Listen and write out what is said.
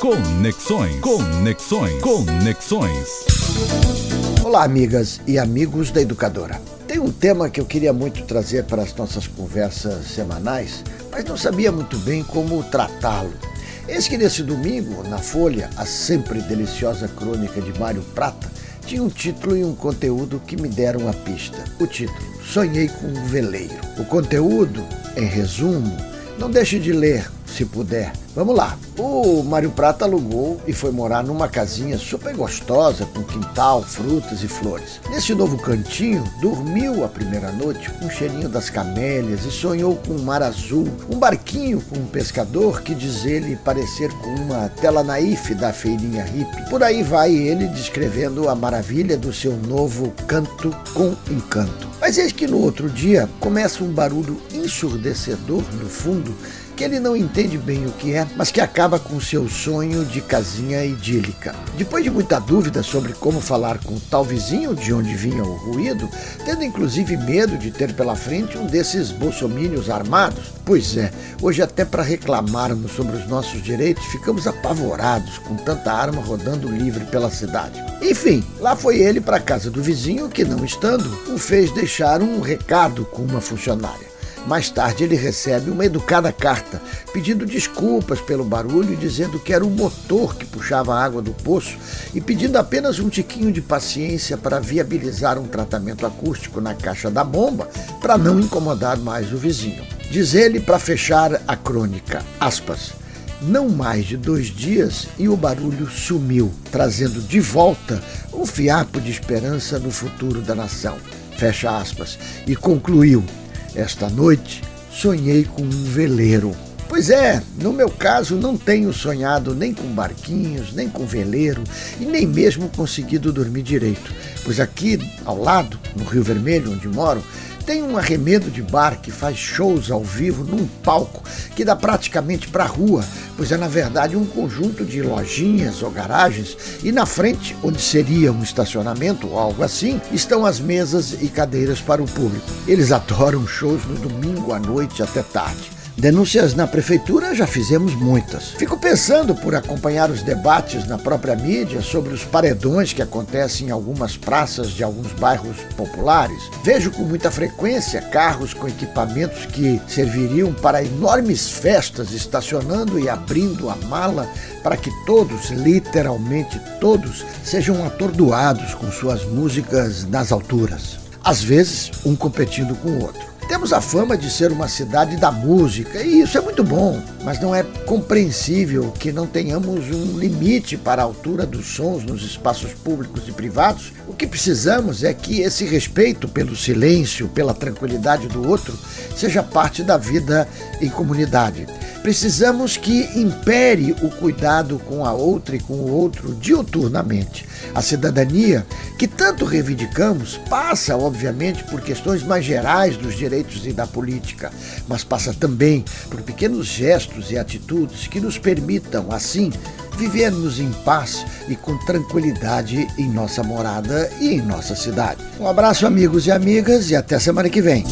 Conexões. Conexões. Conexões. Olá, amigas e amigos da Educadora. Tem um tema que eu queria muito trazer para as nossas conversas semanais, mas não sabia muito bem como tratá-lo. Eis que nesse domingo, na Folha, a sempre deliciosa crônica de Mário Prata tinha um título e um conteúdo que me deram a pista. O título: Sonhei com um veleiro. O conteúdo, em resumo, não deixe de ler se puder. Vamos lá. O Mário Prata alugou e foi morar numa casinha super gostosa, com quintal, frutas e flores. Nesse novo cantinho, dormiu a primeira noite com o cheirinho das camélias e sonhou com um mar azul, um barquinho com um pescador que diz ele parecer com uma tela naif da feirinha hippie. Por aí vai ele descrevendo a maravilha do seu novo canto com encanto. Mas eis que no outro dia começa um barulho ensurdecedor no fundo que ele não entende bem o que é, mas que acaba com seu sonho de casinha idílica. Depois de muita dúvida sobre como falar com o tal vizinho de onde vinha o ruído, tendo inclusive medo de ter pela frente um desses bolsomínios armados, pois é, hoje até para reclamarmos sobre os nossos direitos ficamos apavorados com tanta arma rodando livre pela cidade. Enfim, lá foi ele para a casa do vizinho que, não estando, o fez deixar um recado com uma funcionária. Mais tarde, ele recebe uma educada carta pedindo desculpas pelo barulho dizendo que era o motor que puxava a água do poço e pedindo apenas um tiquinho de paciência para viabilizar um tratamento acústico na caixa da bomba para não incomodar mais o vizinho. Diz ele para fechar a crônica, aspas, não mais de dois dias e o barulho sumiu, trazendo de volta um fiapo de esperança no futuro da nação. Fecha aspas. E concluiu: esta noite sonhei com um veleiro. Pois é, no meu caso não tenho sonhado nem com barquinhos, nem com veleiro e nem mesmo conseguido dormir direito, pois aqui ao lado, no Rio Vermelho, onde moro, tem um arremedo de bar que faz shows ao vivo num palco que dá praticamente para a rua, pois é na verdade um conjunto de lojinhas ou garagens e na frente, onde seria um estacionamento ou algo assim, estão as mesas e cadeiras para o público. Eles adoram shows no domingo à noite até tarde. Denúncias na prefeitura já fizemos muitas. Fico pensando por acompanhar os debates na própria mídia sobre os paredões que acontecem em algumas praças de alguns bairros populares. Vejo com muita frequência carros com equipamentos que serviriam para enormes festas estacionando e abrindo a mala para que todos, literalmente todos, sejam atordoados com suas músicas nas alturas. Às vezes, um competindo com o outro. Temos a fama de ser uma cidade da música e isso é muito bom, mas não é compreensível que não tenhamos um limite para a altura dos sons nos espaços públicos e privados. O que precisamos é que esse respeito pelo silêncio, pela tranquilidade do outro, seja parte da vida em comunidade. Precisamos que impere o cuidado com a outra e com o outro diuturnamente. A cidadania, que tanto reivindicamos, passa, obviamente, por questões mais gerais dos direitos e da política, mas passa também por pequenos gestos e atitudes que nos permitam, assim, vivermos em paz e com tranquilidade em nossa morada e em nossa cidade. Um abraço, amigos e amigas, e até semana que vem.